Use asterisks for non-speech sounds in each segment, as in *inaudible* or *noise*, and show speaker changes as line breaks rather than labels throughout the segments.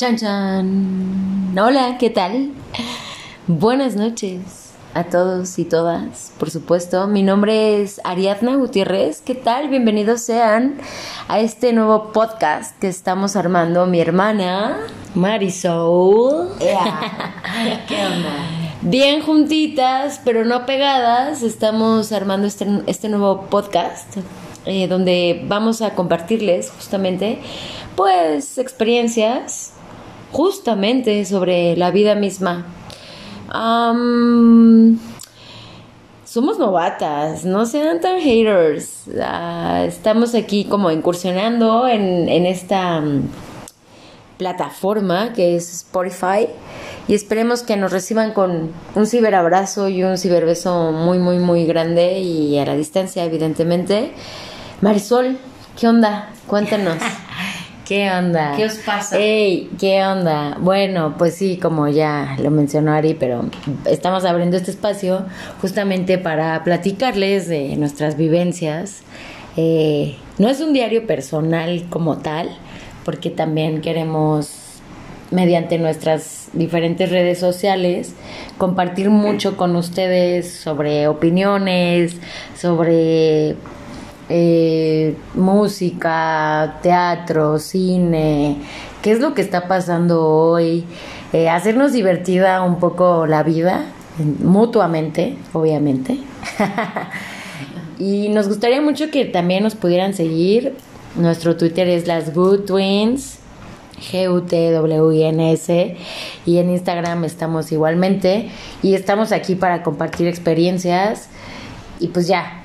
Chan chan. Hola, ¿qué tal? Buenas noches a todos y todas, por supuesto. Mi nombre es Ariadna Gutiérrez. ¿Qué tal? Bienvenidos sean a este nuevo podcast que estamos armando mi hermana Marisol. *laughs*
¿Qué onda?
Bien juntitas, pero no pegadas, estamos armando este, este nuevo podcast eh, donde vamos a compartirles justamente pues experiencias justamente sobre la vida misma. somos novatas, no sean tan haters. Ah, estamos aquí como incursionando en, en esta mm, plataforma que es Spotify y esperemos que nos reciban con un ciberabrazo y un ciberbeso muy, muy, muy grande y a la distancia, evidentemente. Marisol, ¿qué onda? Cuéntanos. *laughs*
¿Qué onda?
¿Qué os pasa?
Ey, ¿qué onda? Bueno, pues sí, como ya lo mencionó Ari, pero estamos abriendo este espacio justamente para platicarles de nuestras vivencias. Eh, no es un diario personal como tal, porque también queremos, mediante nuestras diferentes redes sociales, compartir mucho con ustedes sobre opiniones, sobre eh, música, teatro, cine, qué es lo que está pasando hoy, eh, hacernos divertida un poco la vida, mutuamente, obviamente. *laughs* y nos gustaría mucho que también nos pudieran seguir. Nuestro Twitter es las Good Twins. G-U-T-W-I-N-S y en Instagram estamos igualmente y estamos aquí para compartir experiencias y pues ya,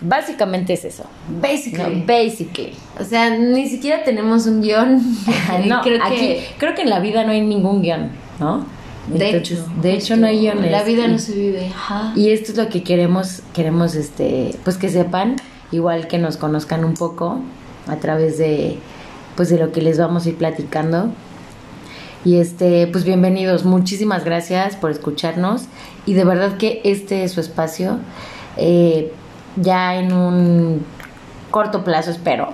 Básicamente es eso.
Basically.
basically.
O sea, ni siquiera tenemos un guion. *laughs*
no, creo que... creo que en la vida no hay ningún guion, ¿no?
De hecho.
De hecho no hay guiones.
La vida no se vive.
Y esto es lo que queremos, queremos este, pues que sepan, igual que nos conozcan un poco a través de, pues de lo que les vamos a ir platicando. Y este, pues bienvenidos, muchísimas gracias por escucharnos y de verdad que este es su espacio. Eh, ya en un corto plazo, espero.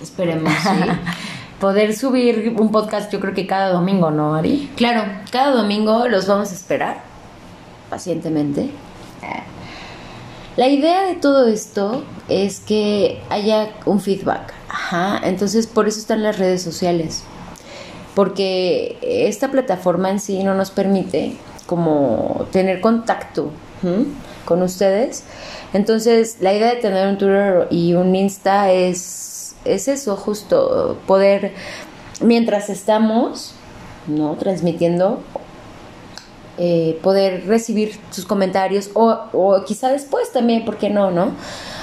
Esperemos, sí. *laughs*
Poder subir un podcast, yo creo que cada domingo, ¿no, Ari?
Claro, cada domingo los vamos a esperar pacientemente. La idea de todo esto es que haya un feedback. Ajá, entonces por eso están las redes sociales. Porque esta plataforma en sí no nos permite como tener contacto con ustedes. Entonces, la idea de tener un Twitter y un Insta es, es eso, justo poder, mientras estamos, ¿no? Transmitiendo, eh, poder recibir sus comentarios o, o quizá después también, ¿por qué no, no?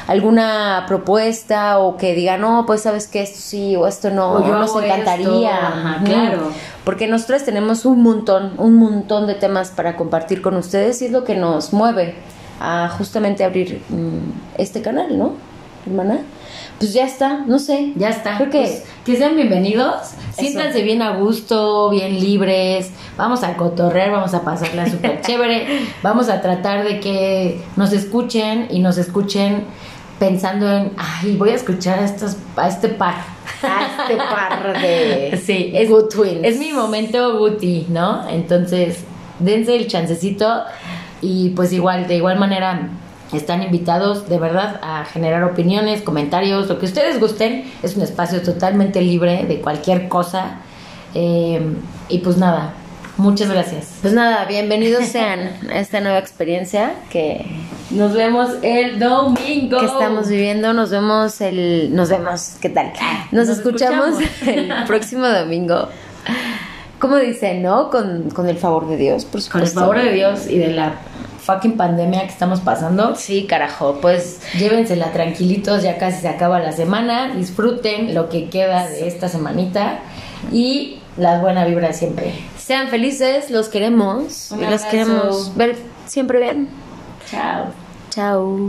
alguna propuesta o que diga, no, pues sabes que esto sí o esto no,
o yo
nos encantaría.
claro.
Porque nosotros tenemos un montón, un montón de temas para compartir con ustedes y es lo que nos mueve a justamente abrir mm, este canal, ¿no, hermana? Pues ya está, no sé.
Ya está.
Creo que,
pues, que sean bienvenidos. Siéntanse bien a gusto, bien libres. Vamos a cotorrear, vamos a pasarla súper *laughs* chévere. Vamos a tratar de que nos escuchen y nos escuchen pensando en, ay, voy a escuchar a, estos, a este par.
A este par de *laughs*
sí, es,
good twins.
Es mi momento booty, ¿no? Entonces, dense el chancecito y pues igual, de igual manera están invitados de verdad a generar opiniones, comentarios, lo que ustedes gusten. Es un espacio totalmente libre de cualquier cosa. Eh, y pues nada, muchas gracias.
Pues nada, bienvenidos *laughs* sean a esta nueva experiencia que
nos vemos el domingo
que estamos viviendo. Nos vemos el, nos vemos, ¿qué tal? Nos, escuchamos, el próximo domingo. ¿Cómo dicen, no? Con, con el favor de Dios, por
Con el favor de Dios y de la fucking pandemia que estamos pasando.
Sí, carajo, pues
llévensela tranquilitos, ya casi se acaba la semana, disfruten lo que queda de esta semanita y la buena vibra siempre.
Sean felices, los queremos,
Un
los queremos ver siempre bien.
Chao.
Chao.